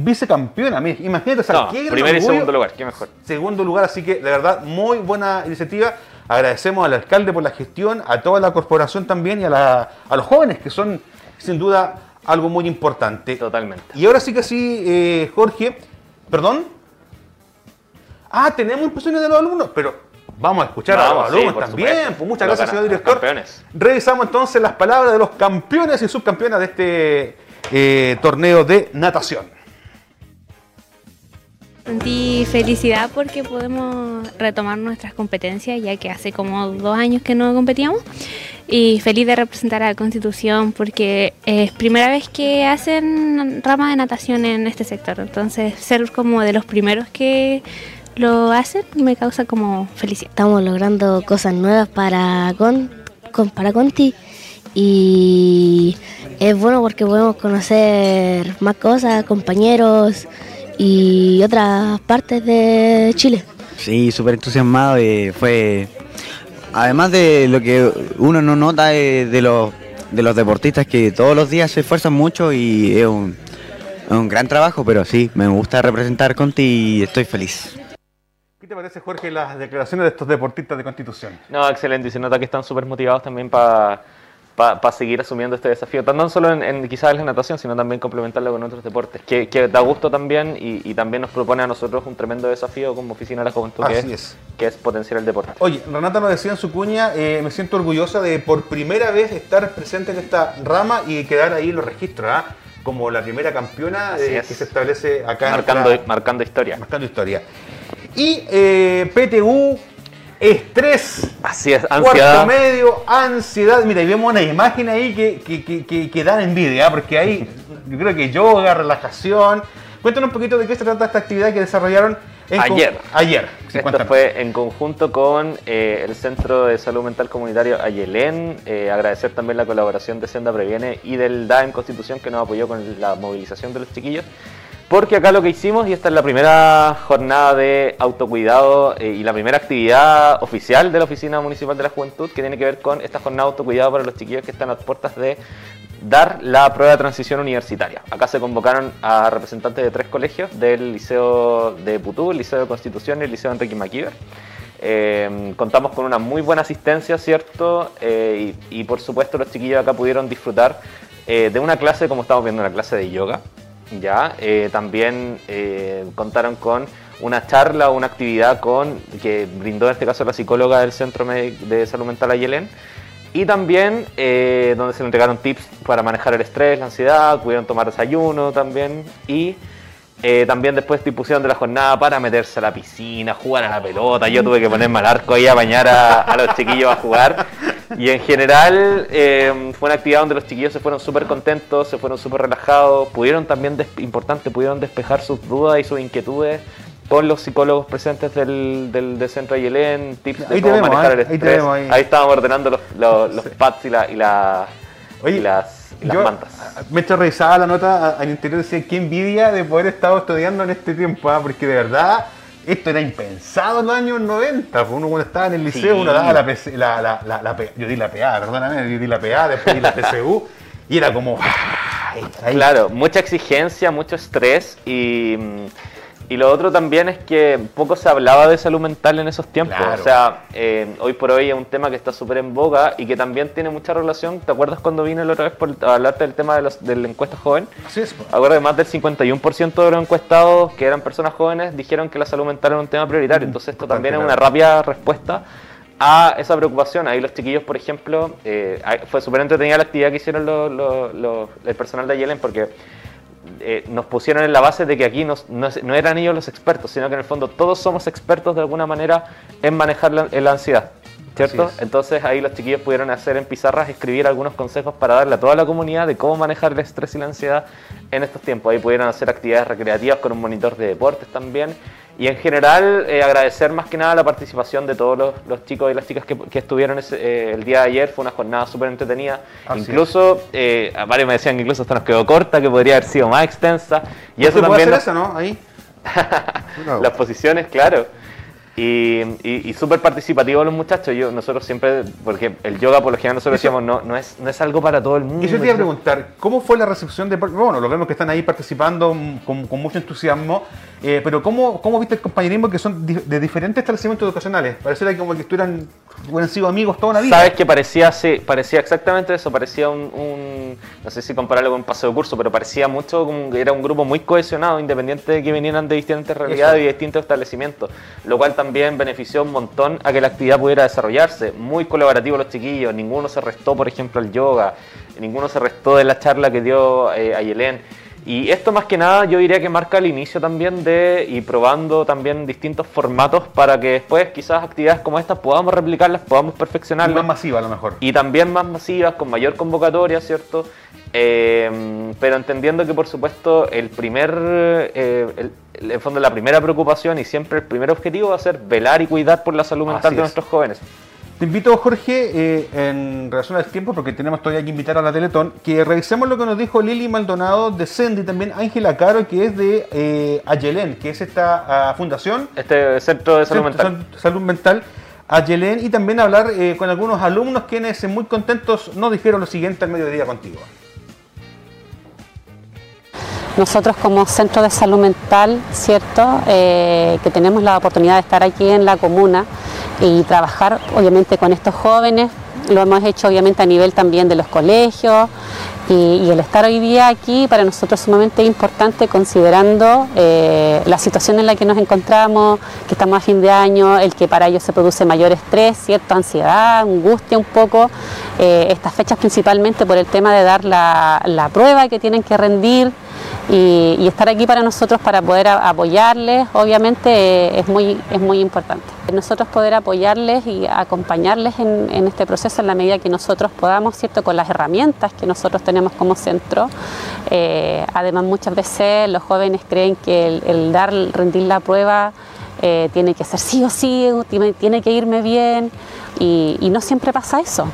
Imagínate, o sea, No, qué gran primer y segundo lugar, qué mejor. segundo lugar, así que de verdad muy buena iniciativa. Agradecemos al alcalde por la gestión, a toda la corporación también y a, la- a los jóvenes que son sin duda algo muy importante. Totalmente. Y ahora sí que sí, eh, Jorge, perdón. Ah, tenemos impresiones de los alumnos, pero vamos a escuchar a los alumnos también. Pues muchas Los gracias, señor director. campeones. Revisamos entonces las palabras de los campeones y subcampeonas de este eh, torneo de natación. Sentí felicidad porque podemos retomar nuestras competencias, ya que hace como dos años que no competíamos. Y feliz de representar a la Constitución porque es primera vez que hacen rama de natación en este sector. Entonces, ser como de los primeros que lo hacen me causa como felicidad. Estamos logrando cosas nuevas para, con, con- para Conti y es bueno porque podemos conocer más cosas, compañeros y otras partes de Chile. Sí, súper entusiasmado. eh, fue. Además de lo que uno no nota de, los, de los deportistas que todos los días se esfuerzan mucho y es un, es un gran trabajo, pero sí, me gusta representar Conti y estoy feliz. ¿Qué te parece, Jorge, las declaraciones de estos deportistas de Constitución? No, excelente. Y se nota que están súper motivados también para seguir asumiendo este desafío. No solo en, en quizás en la natación, sino también complementarlo con otros deportes. Que, que da gusto también y, y también nos propone a nosotros un tremendo desafío como Oficina de la Juventud, que es, es. que es potenciar el deporte. Oye, Renata nos decía en su cuña, eh, me siento orgullosa de por primera vez estar presente en esta rama y quedar ahí en los registros, ¿ah? como la primera campeona eh, es. que se establece acá en Marcando, nuestra- marcando historia. marcando historia. Y eh, PTU, estrés, Así es, cuarto medio, ansiedad. Mira, y vemos una imagen ahí que, que, que, que- que dan envidia, ¿ah? porque hay, yo creo que yoga, relajación, Cuéntanos un poquito de qué se trata esta actividad que desarrollaron Ayer. Ayer. Sí, Esto cuéntanos. fue en conjunto con eh, el Centro de Salud Mental Comunitario Ayelén. Eh, agradecer también la colaboración de Senda Previene y del DAEM Constitución que nos apoyó con la movilización de los chiquillos. Porque acá lo que hicimos, y esta es la primera jornada de autocuidado eh, y la primera actividad oficial de la Oficina Municipal de la Juventud, que tiene que ver con esta jornada de autocuidado para los chiquillos que están a puertas de dar la prueba de transición universitaria. Acá se convocaron a representantes de tres colegios, del Liceo de Putú, el Liceo de Constitución y el Liceo Enrique Maquiver. Eh, contamos con una muy buena asistencia, ¿cierto? Eh, y, y, por supuesto los chiquillos acá pudieron disfrutar de una clase, como estamos viendo, una clase de yoga. ¿Ya? Eh, también eh, contaron con una charla o una actividad con, que brindó en este caso la psicóloga del Centro de Salud Mental Ayelén. Y también eh, donde se le entregaron tips para manejar el estrés, la ansiedad, pudieron tomar desayuno también. Y eh, también después dispusieron de la jornada para meterse a la piscina, jugar a la pelota. Yo tuve que ponerme al arco ahí a bañar a, a los chiquillos a jugar. Y en general eh, fue una actividad donde los chiquillos se fueron súper contentos, se fueron súper relajados. Pudieron también, importante, pudieron despejar sus dudas y sus inquietudes con los psicólogos presentes del, del, del centro Ayelén, tips de Ahí cómo vemos, manejar ¿eh? el estrés. ahí. Ahí estábamos ordenando los, los, los pads y, la, y, la, Oye, y las, las Yo, mantas. Me he hecho la nota al interior decía qué envidia de poder estar estudiando en este tiempo, ¿ah? porque de verdad esto era impensado en los años 90. pues Uno cuando estaba en el liceo, Sí. uno daba la, PC la, la, la, la P- yo di la PA, perdóname, yo di la PA, después di la PCU y era como ¡ah! ahí. Claro, mucha exigencia, mucho estrés y, mm, y lo otro también es que poco se hablaba de salud mental en esos tiempos. Claro. O sea, eh, hoy por hoy es un tema que está súper en boga y que también tiene mucha relación. ¿Te acuerdas cuando vine la otra vez por, a hablarte del tema de, los, de la encuesta joven? Así es. Ahora más del 51% de los encuestados que eran personas jóvenes dijeron que la salud mental era un tema prioritario. Entonces esto también es claro. una rápida respuesta a esa preocupación. Ahí los chiquillos, por ejemplo, eh, fue súper entretenida la actividad que hicieron los- los- los- el personal de Yellen porque eh, nos pusieron en la base de que aquí nos- no, no eran ellos los expertos, sino que en el fondo todos somos expertos de alguna manera en manejar la, la ansiedad. ¿Cierto? Entonces ahí los chiquillos pudieron hacer en pizarras, escribir algunos consejos para darle a toda la comunidad de cómo manejar el estrés y la ansiedad en estos tiempos. Ahí pudieron hacer actividades recreativas con un monitor de deportes también. Y en general eh, agradecer más que nada la participación de todos los, los chicos y las chicas que, que estuvieron ese- eh, el día de ayer. Fue una jornada súper entretenida. Así incluso, eh, varios me decían que incluso hasta nos quedó corta, que podría haber sido más extensa. Y ¿No eso se puede también hacer nos- eso, no? Ahí. las posiciones, claro. Y, y, y súper participativo los muchachos. Yo, nosotros siempre, porque el yoga por lo general nosotros Eso- decíamos, no, no, es, no es algo para todo el mundo. Eso te iba a preguntar, ¿cómo fue la recepción de... Bueno, lo vemos que están ahí participando mm, con, con mucho entusiasmo, eh, pero ¿cómo, ¿cómo viste el compañerismo que son de diferentes establecimientos educacionales? Pareciera como que estuvieran, hubieran sido amigos toda una vida. Sabes que parecía, sí, parecía exactamente eso, parecía un, un- no sé si compararlo con un paseo de curso, pero parecía mucho como que era un grupo muy cohesionado, independiente de que vinieran de distintas realidades y de distintos establecimientos, lo cual también benefició un montón a que la actividad pudiera desarrollarse. Muy colaborativos los chiquillos, ninguno se restó, por ejemplo, al yoga, ninguno se restó de la charla que dio eh, Ayelén. Y esto más que nada yo diría que marca el inicio también de y probando también distintos formatos para que después quizás actividades como estas podamos replicarlas, podamos Y perfeccionarlas. más masiva a lo mejor. Y también más masivas, con mayor convocatoria, ¿cierto? Eh, pero entendiendo que, por supuesto, el primer, eh, el, el- en fondo, la primera preocupación y siempre el primer objetivo va a ser velar y cuidar por la salud mental Así de es. nuestros jóvenes. Te invito, Jorge, eh, en relación al tiempo, porque tenemos todavía que invitar a la Teletón, que revisemos lo que nos dijo Lili Maldonado de Sendy y también Ángela Caro, que es de eh, Ayelén, que es esta ah, fundación Este centro de salud Centro mental. Sal- Salud Mental Ayelén y también hablar eh, con algunos alumnos quienes eh, muy contentos nos dijeron lo siguiente al mediodía contigo. Nosotros como Centro de Salud Mental, ¿cierto? Eh, que tenemos la oportunidad de estar aquí en la comuna y trabajar obviamente con estos jóvenes, lo hemos hecho obviamente a nivel también de los colegios y, el estar hoy día aquí para nosotros es sumamente importante considerando eh, la situación en la que nos encontramos, que estamos a fin de año, el que para ellos se produce mayor estrés, cierta ansiedad, angustia un poco, eh, estas fechas principalmente por el tema de dar la, la prueba que tienen que rendir y, estar aquí para nosotros para poder apoyarles, obviamente eh, es, muy, es muy importante. Nosotros poder apoyarles y acompañarles en, este proceso en la medida que nosotros podamos, ¿cierto? con las herramientas que nosotros tenemos como centro. Eh, además, muchas veces los jóvenes creen que el, dar, rendir la prueba eh, tiene que ser sí o sí, tiene, que irme bien y no siempre pasa eso.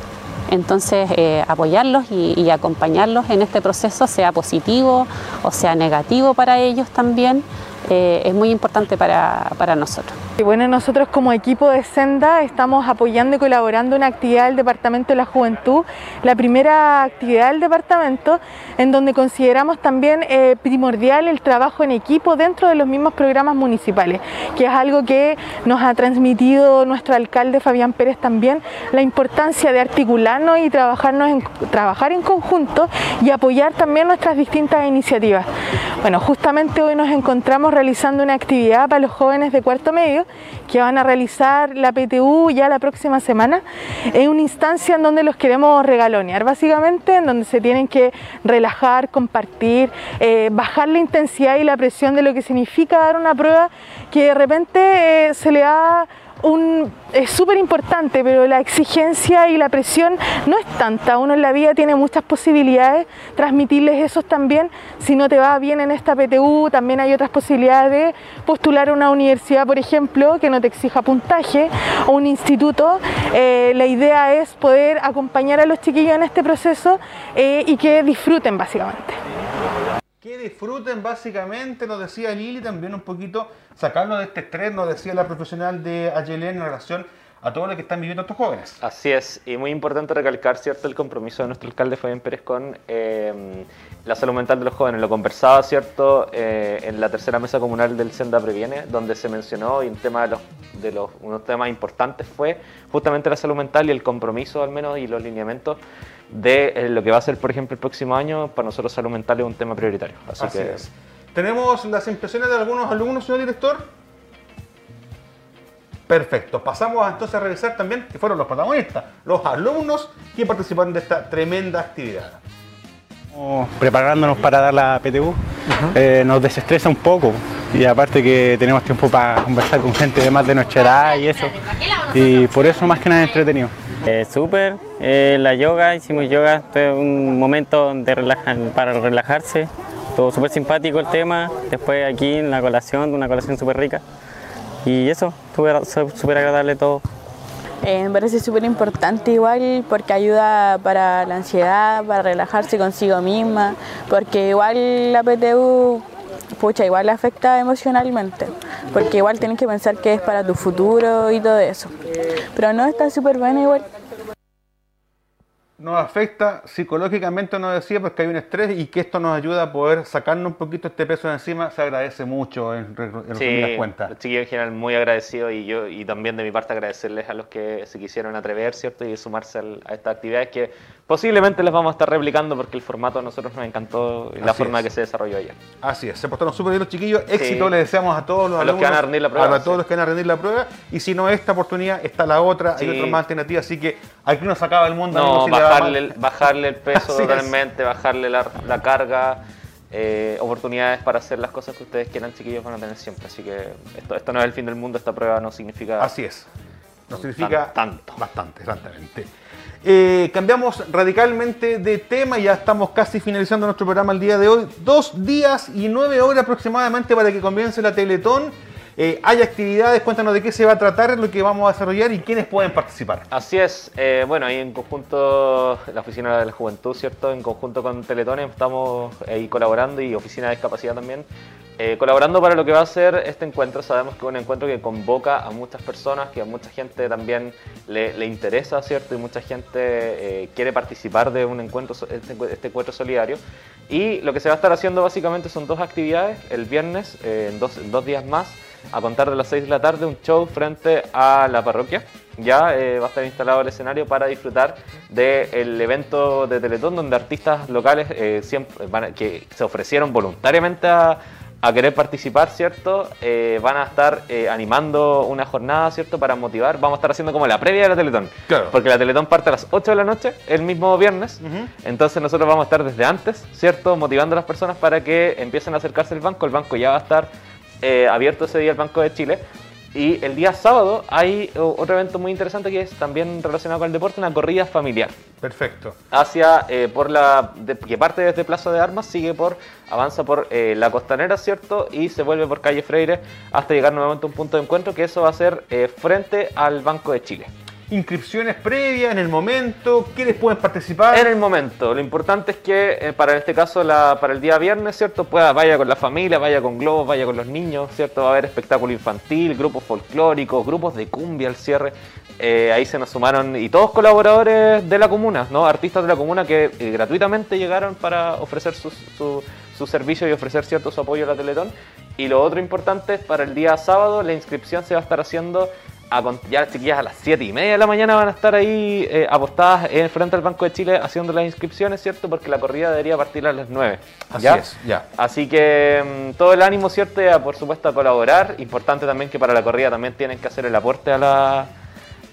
Entonces, eh, apoyarlos y, y acompañarlos en este proceso, sea positivo o sea negativo para ellos también, eh, es muy importante para, para nosotros. Y bueno, nosotros como equipo de Senda estamos apoyando y colaborando una actividad del Departamento de la Juventud, la primera actividad del departamento, en donde consideramos también eh, primordial el trabajo en equipo dentro de los mismos programas municipales, que es algo que nos ha transmitido nuestro alcalde Fabián Pérez también, la importancia de articularnos y trabajarnos en, trabajar en conjunto y apoyar también nuestras distintas iniciativas. Bueno, justamente hoy nos encontramos realizando una actividad para los jóvenes de cuarto medio que van a realizar la PTU ya la próxima semana. Es una instancia en donde los queremos regalonear, básicamente, en donde se tienen que relajar, compartir, eh, bajar la intensidad y la presión de lo que significa dar una prueba que de repente eh, se le da un, es súper importante, pero la exigencia y la presión no es tanta. Uno en la vida tiene muchas posibilidades, transmitirles eso también. Si no te va bien en esta PTU, también hay otras posibilidades de postular a una universidad, por ejemplo, que no te exija puntaje, o un instituto. Eh, la idea es poder acompañar a los chiquillos en este proceso eh, y que disfruten, básicamente. Que disfruten básicamente, nos decía Lili también un poquito, sacarlo de este estrés, nos decía la profesional de Ayelen en relación a todo lo que están viviendo estos jóvenes. Así es, y muy importante recalcar cierto el compromiso de nuestro alcalde Fabián Pérez con eh, la salud mental de los jóvenes. Lo conversaba cierto eh, en la tercera mesa comunal del Senda Previene, donde se mencionó y un tema de los, de los unos temas importantes fue justamente la salud mental y el compromiso al menos y los lineamientos de eh, lo que va a ser, por ejemplo, el próximo año. Para nosotros salud mental es un tema prioritario. Así, Así que es. Tenemos las impresiones de algunos alumnos, señor director. Perfecto. Pasamos a, entonces a revisar también que fueron los protagonistas, los alumnos que participaron de esta tremenda actividad. Estamos preparándonos para dar la PTU, eh, nos desestresa un poco y aparte que tenemos tiempo para conversar con gente de más de nuestra edad y eso, y por eso más que nada entretenido. Eh, Súper, eh, la yoga, hicimos yoga, fue un momento de relaja- para relajarse, todo súper simpático el tema, después aquí en la colación, una colación súper rica y eso, súper agradable todo. Eh, me parece súper importante igual porque ayuda para la ansiedad, para relajarse consigo misma, porque igual la PTU, pucha, igual le afecta emocionalmente, porque igual tienes que pensar que es para tu futuro y todo eso. Pero no, está súper bueno igual. Nos afecta psicológicamente, nos decía, porque hay un estrés y que esto nos ayuda a poder sacarnos un poquito este peso de encima. Se agradece mucho en, Sí, cuentas. los chiquillos en general muy agradecidos y yo y también de mi parte agradecerles a los que se quisieron atrever, ¿cierto? Y sumarse al- a estas actividades que posiblemente les vamos a estar replicando porque el formato a nosotros nos encantó y la Así forma es. que se desarrolló ayer. Así es, se portaron súper bien los chiquillos. Sí. Éxito les deseamos a todos los A los que van a rendir la prueba, A sí. todos los que van a rendir la prueba. Y si no esta oportunidad, está la otra. Sí. Hay otra más alternativa. Así que aquí no se acaba el mundo. No, amigos, si le va bajarle, mal. el- bajarle el peso Así es. totalmente, bajarle la, la carga, eh, oportunidades para hacer las cosas que ustedes quieran, chiquillos, van a tener siempre. Así que esto, esto no es el fin del mundo, esta prueba no significa... Así es. No significa tanto. Bastante, exactamente. Eh, cambiamos radicalmente de tema, ya estamos casi finalizando nuestro programa el día de hoy. Dos días y nueve horas aproximadamente para que comience la Teletón. Eh, hay actividades, cuéntanos de qué se va a tratar, lo que vamos a desarrollar y quiénes pueden participar. Así es, eh, bueno, ahí en conjunto, la Oficina de la Juventud, ¿cierto? En conjunto con Teletón estamos ahí colaborando y Oficina de Discapacidad también, eh, colaborando para lo que va a ser este encuentro. Sabemos que es un encuentro que convoca a muchas personas, que a mucha gente también le, interesa, ¿cierto? Y mucha gente eh, quiere participar de un encuentro, este, este encuentro solidario. Y lo que se va a estar haciendo básicamente son dos actividades. El viernes, eh, en, dos, en dos días más, a contar de las 6 de la tarde, un show frente a la parroquia. Ya eh, va a estar instalado el escenario para disfrutar del evento de Teletón, donde artistas locales eh, siempre van a- que se ofrecieron voluntariamente a, a querer participar, ¿cierto? Eh, van a estar eh, animando una jornada, ¿cierto? Para motivar. Vamos a estar haciendo como la previa de la Teletón. Claro. Porque la Teletón parte a las 8 de la noche, el mismo viernes. Entonces nosotros vamos a estar desde antes, ¿cierto? Motivando a las personas para que empiecen a acercarse al banco. El banco ya va a estar eh, abierto ese día, el Banco de Chile. Y el día sábado hay o- otro evento muy interesante que es también relacionado con el deporte, una corrida familiar Perfecto. hacia eh, por la de- que parte desde Plaza de Armas sigue por avanza por eh, la Costanera cierto y se vuelve por calle Freire hasta llegar nuevamente a un punto de encuentro que eso va a ser eh, frente al Banco de Chile Inscripciones previas en el momento. ¿Quiénes pueden participar? en el momento lo importante es que eh, para este caso la, para el día viernes cierto pueda vaya con la familia vaya con globos vaya con los niños cierto va a haber espectáculo infantil grupos folclóricos grupos de cumbia al cierre. Eh, ahí se nos sumaron y todos colaboradores de la comuna no artistas de la comuna que eh, gratuitamente llegaron para ofrecer sus- su, servicio y ofrecer cierto su apoyo a la Teletón y lo otro importante es para el día sábado la inscripción se va a estar haciendo a ya las chiquillas a las 7 y media de la mañana van a estar ahí eh, apostadas en frente al Banco de Chile haciendo las inscripciones, ¿cierto? Porque la corrida debería partir a las 9. Así ¿ya? es, ya. Así que mm, todo el ánimo, ¿cierto? A, por supuesto a colaborar. Importante también que para la corrida también tienen que hacer el aporte a la,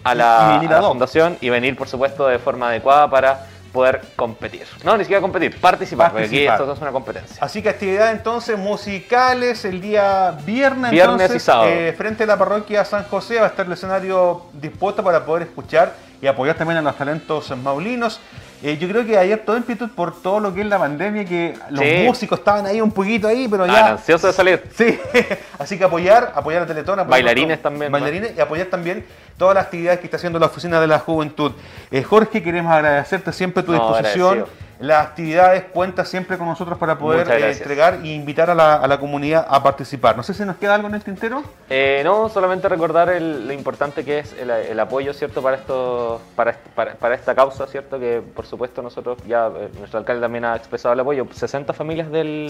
a la, a fundación y venir, por supuesto, de forma adecuada para poder competir. No, ni siquiera competir, participar, porque aquí esto es una competencia. Así que actividades entonces musicales el día viernes. Viernes entonces, y sábado. eh, frente a la parroquia San José va a estar el escenario dispuesto para poder escuchar y apoyar también a los talentos maulinos. Eh, yo creo que ayer todo amplitud por todo lo que es la pandemia, que los Sí. músicos estaban ahí un poquito ahí, pero Ah, ya. ansioso de salir. Sí, así que apoyar, apoyar a Teletón, apoyar Bailarines a- también, Bailarines y apoyar también todas las actividades que está haciendo la Oficina de la Juventud. Eh, Jorge, queremos agradecerte siempre tu No, disposición. agradecido. Las actividades cuenta siempre con nosotros para poder eh, entregar e invitar a la, a la comunidad a participar. No sé si nos queda algo en el tintero. Eh, no, solamente recordar el- lo importante que es el, el apoyo, ¿cierto? Para, esto, para, est- para, para esta causa, ¿cierto? Que por supuesto nosotros, ya eh, nuestro alcalde también ha expresado el apoyo. 60 familias del,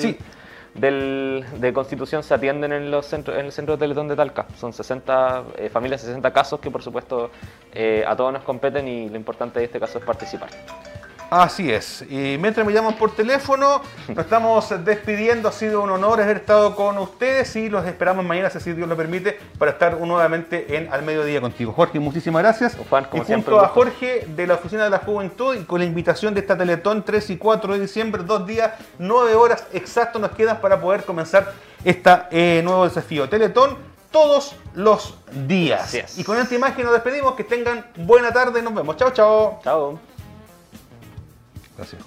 del, de Constitución se atienden en, los centros, en el centro de Teletón de Talca. Son 60 eh, familias, 60 casos que por supuesto eh, a todos nos competen y lo importante de este caso es participar. Así es. Y mientras me llaman por teléfono, nos estamos despidiendo. Ha sido un honor haber estado con ustedes y los esperamos mañana, si Dios lo permite, para estar nuevamente en Al Mediodía contigo. Jorge, muchísimas gracias. Juan, y como junto siempre, un a. Jorge de la Oficina de la Juventud y con la invitación de esta Teletón 3 y 4 de diciembre, dos días, nueve horas exactos nos quedan para poder comenzar este nuevo desafío. Teletón todos los días. Y con esta imagen nos despedimos. Que tengan buena tarde. Nos vemos. Chao, chao. Chao. Gracias.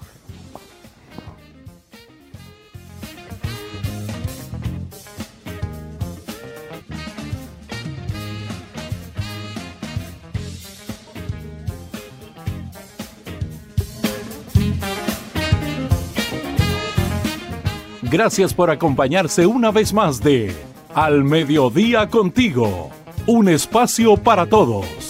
Por acompañarse una vez más de Al Mediodía contigo, un espacio para todos.